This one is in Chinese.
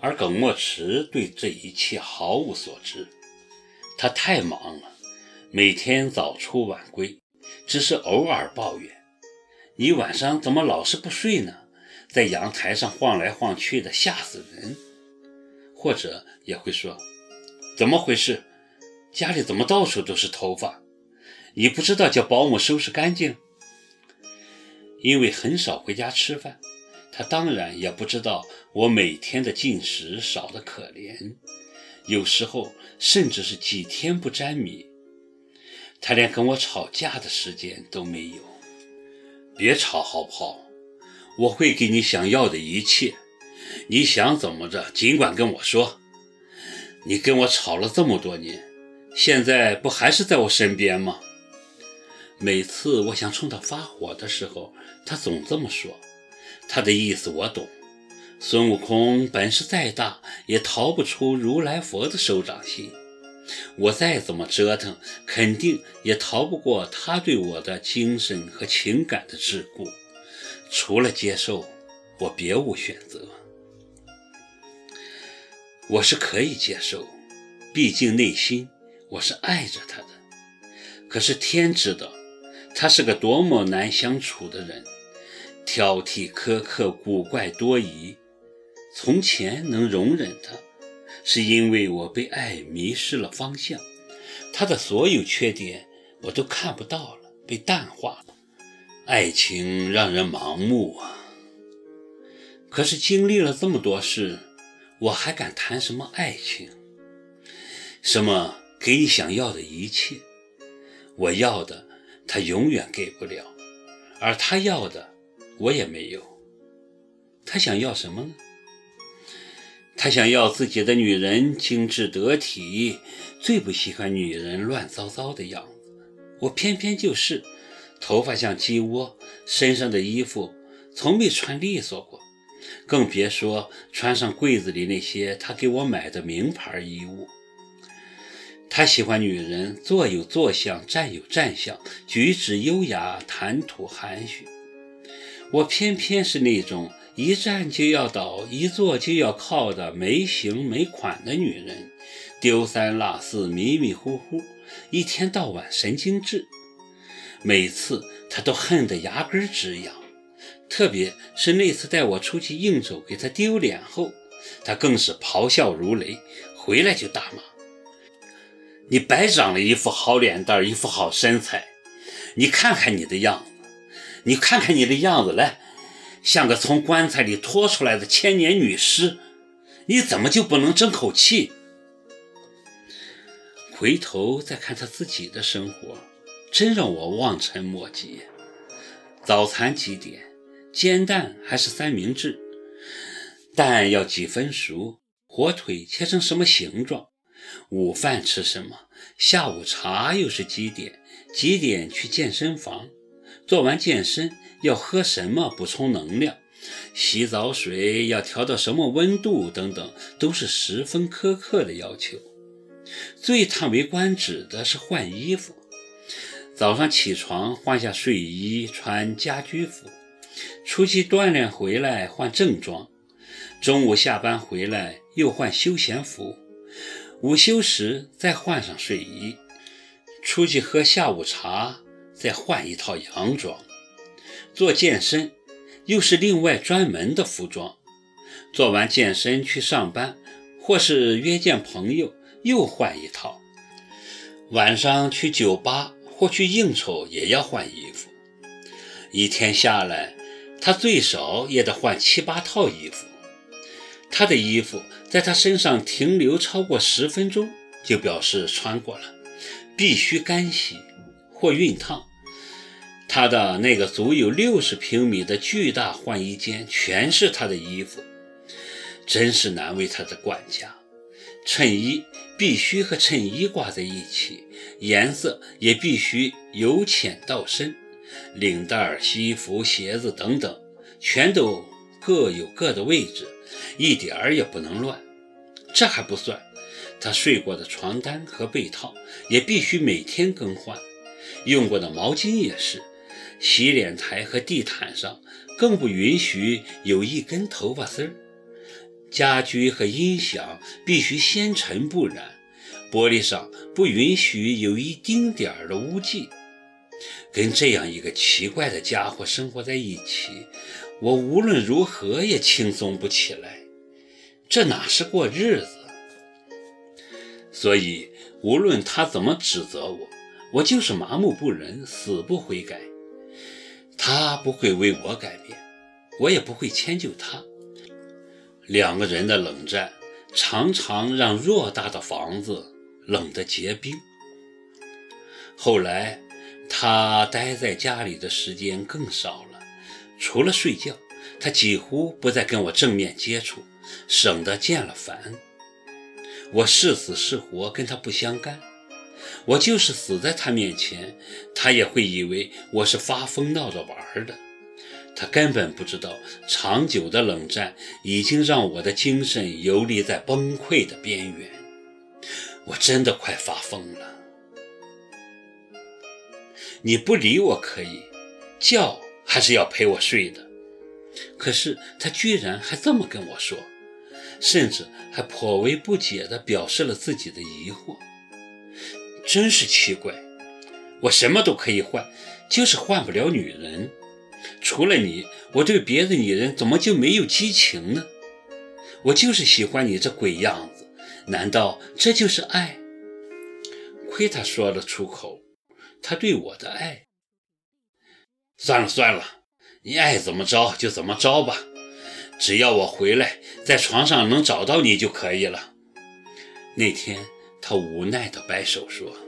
而耿墨池对这一切毫无所知，他太忙了，每天早出晚归，只是偶尔抱怨：“你晚上怎么老是不睡呢？在阳台上晃来晃去的，吓死人。”或者也会说：“怎么回事？家里怎么到处都是头发？你不知道叫保姆收拾干净？”因为很少回家吃饭。他当然也不知道我每天的进食少得可怜，有时候甚至是几天不沾米。他连跟我吵架的时间都没有。别吵好不好？我会给你想要的一切，你想怎么着尽管跟我说。你跟我吵了这么多年，现在不还是在我身边吗？每次我想冲他发火的时候，他总这么说。他的意思我懂，孙悟空本事再大，也逃不出如来佛的手掌心。我再怎么折腾，肯定也逃不过他对我的精神和情感的桎梏。除了接受，我别无选择。我是可以接受，毕竟内心我是爱着他的。可是天知道，他是个多么难相处的人。挑剔、苛刻、古怪多疑。从前能容忍他，是因为我被爱迷失了方向。他的所有缺点我都看不到了，被淡化了。爱情让人盲目啊！可是经历了这么多事，我还敢谈什么爱情？什么给你想要的一切？我要的，他永远给不了；而他要的。我也没有。他想要什么呢？他想要自己的女人精致得体，最不喜欢女人乱糟糟的样子。我偏偏就是，头发像鸡窝，身上的衣服从没穿利索过，更别说穿上柜子里那些他给我买的名牌衣物。他喜欢女人坐有坐相，站有站相，举止优雅，谈吐含蓄。我偏偏是那种一站就要倒，一坐就要靠的没型没款的女人，丢三落四，迷迷糊糊，一天到晚神经质。每次他都恨得牙根直痒，特别是那次带我出去应酬给他丢脸后，他更是咆哮如雷，回来就大骂：“你白长了一副好脸蛋，一副好身材，你看看你的样子。”你看看你的样子来，像个从棺材里拖出来的千年女尸，你怎么就不能争口气？回头再看他自己的生活，真让我望尘莫及。早餐几点？煎蛋还是三明治？蛋要几分熟？火腿切成什么形状？午饭吃什么？下午茶又是几点？几点去健身房？做完健身要喝什么补充能量？洗澡水要调到什么温度？等等，都是十分苛刻的要求。最叹为观止的是换衣服。早上起床换下睡衣，穿家居服；出去锻炼回来换正装；中午下班回来又换休闲服；午休时再换上睡衣；出去喝下午茶。再换一套洋装，做健身又是另外专门的服装。做完健身去上班，或是约见朋友，又换一套。晚上去酒吧或去应酬也要换衣服。一天下来，他最少也得换七八套衣服。他的衣服在他身上停留超过十分钟，就表示穿过了，必须干洗或熨烫。他的那个足有六十平米的巨大换衣间，全是他的衣服，真是难为他的管家。衬衣必须和衬衣挂在一起，颜色也必须由浅到深，领带、西服、鞋子等等，全都各有各的位置，一点儿也不能乱。这还不算，他睡过的床单和被套也必须每天更换，用过的毛巾也是。洗脸台和地毯上更不允许有一根头发丝儿。家居和音响必须纤尘不染，玻璃上不允许有一丁点儿的污迹。跟这样一个奇怪的家伙生活在一起，我无论如何也轻松不起来。这哪是过日子？所以，无论他怎么指责我，我就是麻木不仁，死不悔改。他不会为我改变，我也不会迁就他。两个人的冷战，常常让偌大的房子冷得结冰。后来，他待在家里的时间更少了，除了睡觉，他几乎不再跟我正面接触，省得见了烦。我是死是活跟他不相干，我就是死在他面前，他也会以为我是发疯闹着玩的。他根本不知道，长久的冷战已经让我的精神游离在崩溃的边缘。我真的快发疯了。你不理我可以，觉还是要陪我睡的。可是他居然还这么跟我说，甚至还颇为不解地表示了自己的疑惑。真是奇怪，我什么都可以换，就是换不了女人。除了你，我对别的女人怎么就没有激情呢？我就是喜欢你这鬼样子，难道这就是爱？亏他说了出口，他对我的爱。算了算了，你爱怎么着就怎么着吧，只要我回来，在床上能找到你就可以了。那天，他无奈地摆手说。